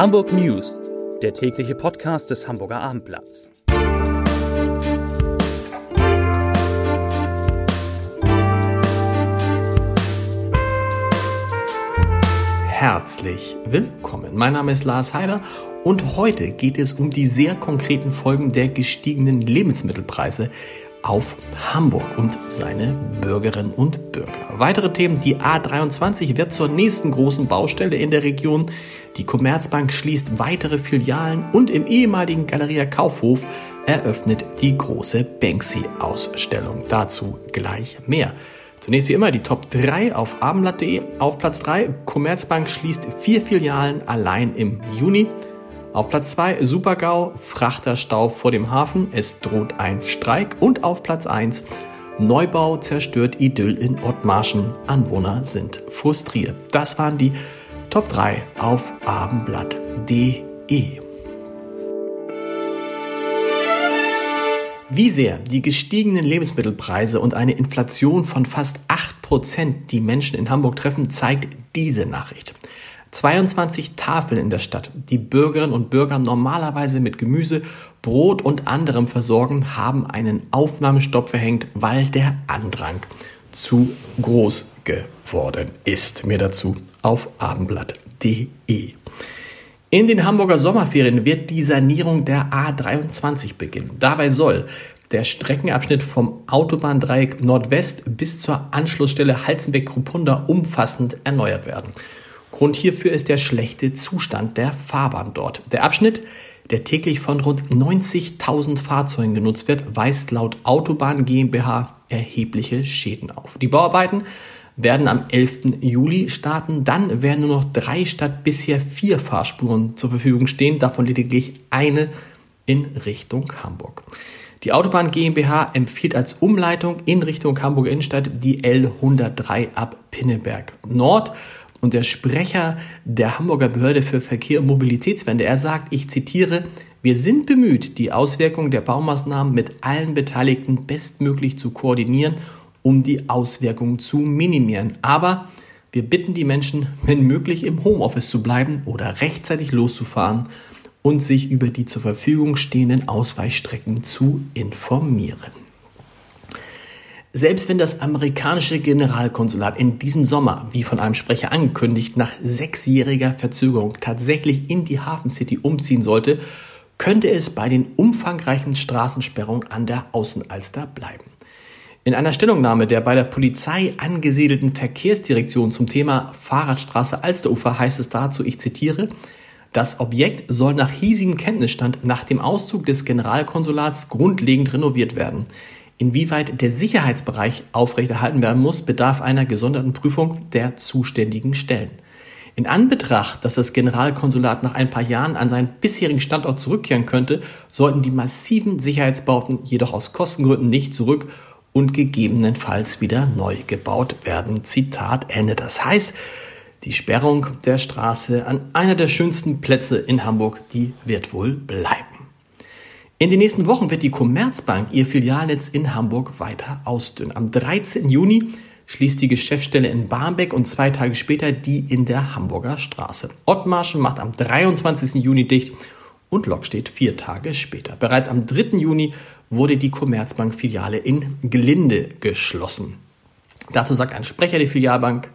Hamburg News, der tägliche Podcast des Hamburger Abendblatts. Herzlich willkommen. Mein Name ist Lars Heider und heute geht es um die sehr konkreten Folgen der gestiegenen Lebensmittelpreise auf Hamburg und seine Bürgerinnen und Bürger. Weitere Themen, die A23 wird zur nächsten großen Baustelle in der Region. Die Commerzbank schließt weitere Filialen und im ehemaligen Galeria Kaufhof eröffnet die große Banksy-Ausstellung. Dazu gleich mehr. Zunächst wie immer die Top 3 auf abendblatt.de. Auf Platz 3 Commerzbank schließt vier Filialen allein im Juni. Auf Platz 2 Supergau, Frachterstau vor dem Hafen, es droht ein Streik. Und auf Platz 1 Neubau zerstört Idyll in Ottmarschen, Anwohner sind frustriert. Das waren die Top 3 auf abendblatt.de. Wie sehr die gestiegenen Lebensmittelpreise und eine Inflation von fast 8% die Menschen in Hamburg treffen, zeigt diese Nachricht. 22 Tafeln in der Stadt, die Bürgerinnen und Bürger normalerweise mit Gemüse, Brot und anderem versorgen, haben einen Aufnahmestopp verhängt, weil der Andrang zu groß geworden ist. Mehr dazu auf abendblatt.de. In den Hamburger Sommerferien wird die Sanierung der A23 beginnen. Dabei soll der Streckenabschnitt vom Autobahndreieck Nordwest bis zur Anschlussstelle Halzenbeck-Krupunda umfassend erneuert werden. Grund hierfür ist der schlechte Zustand der Fahrbahn dort. Der Abschnitt, der täglich von rund 90.000 Fahrzeugen genutzt wird, weist laut Autobahn GmbH erhebliche Schäden auf. Die Bauarbeiten werden am 11. Juli starten. Dann werden nur noch drei statt bisher vier Fahrspuren zur Verfügung stehen, davon lediglich eine in Richtung Hamburg. Die Autobahn GmbH empfiehlt als Umleitung in Richtung Hamburg Innenstadt die L103 ab Pinneberg Nord und der Sprecher der Hamburger Behörde für Verkehr und Mobilitätswende, er sagt, ich zitiere, wir sind bemüht, die Auswirkungen der Baumaßnahmen mit allen Beteiligten bestmöglich zu koordinieren, um die Auswirkungen zu minimieren. Aber wir bitten die Menschen, wenn möglich im Homeoffice zu bleiben oder rechtzeitig loszufahren und sich über die zur Verfügung stehenden Ausweichstrecken zu informieren. Selbst wenn das amerikanische Generalkonsulat in diesem Sommer, wie von einem Sprecher angekündigt, nach sechsjähriger Verzögerung tatsächlich in die Hafen City umziehen sollte, könnte es bei den umfangreichen Straßensperrungen an der Außenalster bleiben. In einer Stellungnahme der bei der Polizei angesiedelten Verkehrsdirektion zum Thema Fahrradstraße Alsterufer heißt es dazu, ich zitiere, das Objekt soll nach hiesigem Kenntnisstand nach dem Auszug des Generalkonsulats grundlegend renoviert werden. Inwieweit der Sicherheitsbereich aufrechterhalten werden muss, bedarf einer gesonderten Prüfung der zuständigen Stellen. In Anbetracht, dass das Generalkonsulat nach ein paar Jahren an seinen bisherigen Standort zurückkehren könnte, sollten die massiven Sicherheitsbauten jedoch aus Kostengründen nicht zurück und gegebenenfalls wieder neu gebaut werden. Zitat Ende. Das heißt, die Sperrung der Straße an einer der schönsten Plätze in Hamburg, die wird wohl bleiben. In den nächsten Wochen wird die Commerzbank ihr Filialnetz in Hamburg weiter ausdünnen. Am 13. Juni schließt die Geschäftsstelle in Barmbek und zwei Tage später die in der Hamburger Straße. Ottmarschen macht am 23. Juni dicht und Lok steht vier Tage später. Bereits am 3. Juni wurde die Commerzbank-Filiale in Glinde geschlossen. Dazu sagt ein Sprecher der Filialbank,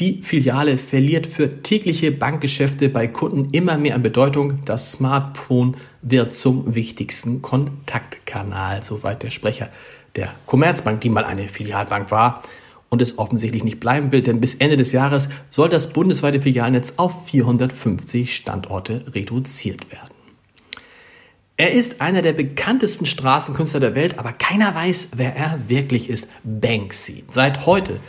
die Filiale verliert für tägliche Bankgeschäfte bei Kunden immer mehr an Bedeutung. Das Smartphone wird zum wichtigsten Kontaktkanal, soweit der Sprecher der Commerzbank, die mal eine Filialbank war und es offensichtlich nicht bleiben will, denn bis Ende des Jahres soll das bundesweite Filialnetz auf 450 Standorte reduziert werden. Er ist einer der bekanntesten Straßenkünstler der Welt, aber keiner weiß, wer er wirklich ist. Banksy. Seit heute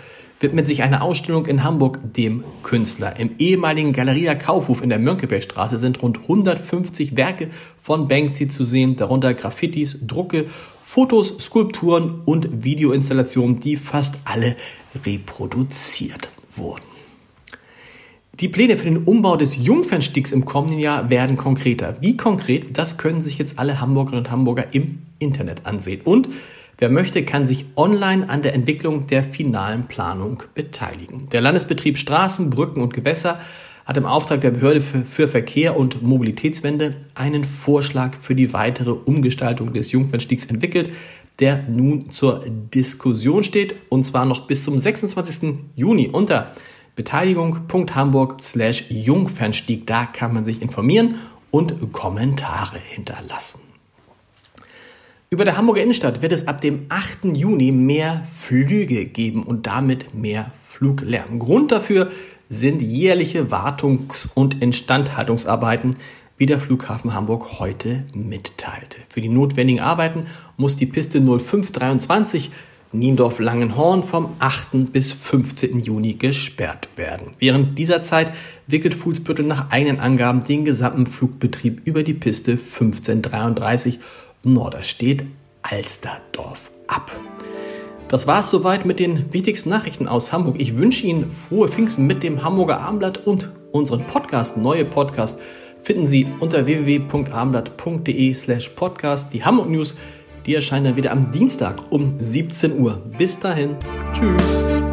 widmet sich eine Ausstellung in Hamburg dem Künstler. Im ehemaligen Galeria Kaufhof in der Mönckebergstraße sind rund 150 Werke von Banksy zu sehen, darunter Graffitis, Drucke, Fotos, Skulpturen und Videoinstallationen, die fast alle reproduziert wurden. Die Pläne für den Umbau des Jungfernstiegs im kommenden Jahr werden konkreter. Wie konkret, das können sich jetzt alle Hamburgerinnen und Hamburger im Internet ansehen. Und Wer möchte, kann sich online an der Entwicklung der finalen Planung beteiligen. Der Landesbetrieb Straßen, Brücken und Gewässer hat im Auftrag der Behörde für, Verkehr und Mobilitätswende einen Vorschlag für die weitere Umgestaltung des Jungfernstiegs entwickelt, der nun zur Diskussion steht und zwar noch bis zum 26. Juni unter beteiligung.hamburg slash Jungfernstieg. Da kann man sich informieren und Kommentare hinterlassen. Über der Hamburger Innenstadt wird es ab dem 8. Juni mehr Flüge geben und damit mehr Fluglärm. Grund dafür sind jährliche Wartungs- und Instandhaltungsarbeiten, wie der Flughafen Hamburg heute mitteilte. Für die notwendigen Arbeiten muss die Piste 0523 Niendorf-Langenhorn vom 8. bis 15. Juni gesperrt werden. Während dieser Zeit wickelt Fußbüttel nach eigenen Angaben den gesamten Flugbetrieb über die Piste 1533 Norderstedt Alsterdorf ab. Das war es soweit mit den wichtigsten Nachrichten aus Hamburg. Ich wünsche Ihnen frohe Pfingsten mit dem Hamburger Armblatt und unseren Podcast. Neue Podcast finden Sie unter www.armblatt.de slash podcast. Die Hamburg News, die erscheinen dann wieder am Dienstag um 17 Uhr. Bis dahin. Tschüss.